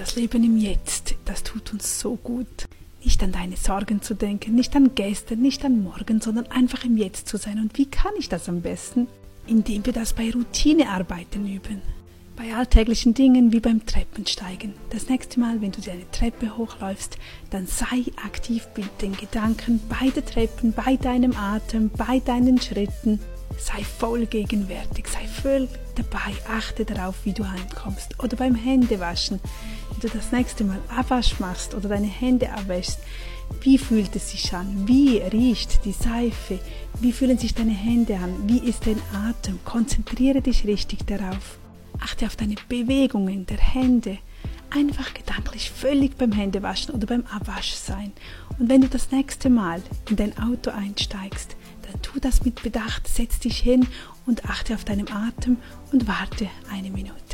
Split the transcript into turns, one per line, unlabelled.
Das Leben im Jetzt, das tut uns so gut. Nicht an deine Sorgen zu denken, nicht an gestern, nicht an morgen, sondern einfach im Jetzt zu sein. Und wie kann ich das am besten? Indem wir das bei Routinearbeiten üben. Bei alltäglichen Dingen wie beim Treppensteigen. Das nächste Mal, wenn du dir eine Treppe hochläufst, dann sei aktiv mit den Gedanken bei der Treppen, bei deinem Atem, bei deinen Schritten. Sei voll gegenwärtig, sei voll dabei, achte darauf, wie du heimkommst. Oder beim Händewaschen, du das nächste Mal Abwasch machst oder deine Hände abwäschst, wie fühlt es sich an? Wie riecht die Seife? Wie fühlen sich deine Hände an? Wie ist dein Atem? Konzentriere dich richtig darauf. Achte auf deine Bewegungen der Hände. Einfach gedanklich völlig beim Händewaschen oder beim Abwasch sein. Und wenn du das nächste Mal in dein Auto einsteigst, dann tu das mit Bedacht, setz dich hin und achte auf deinen Atem und warte eine Minute.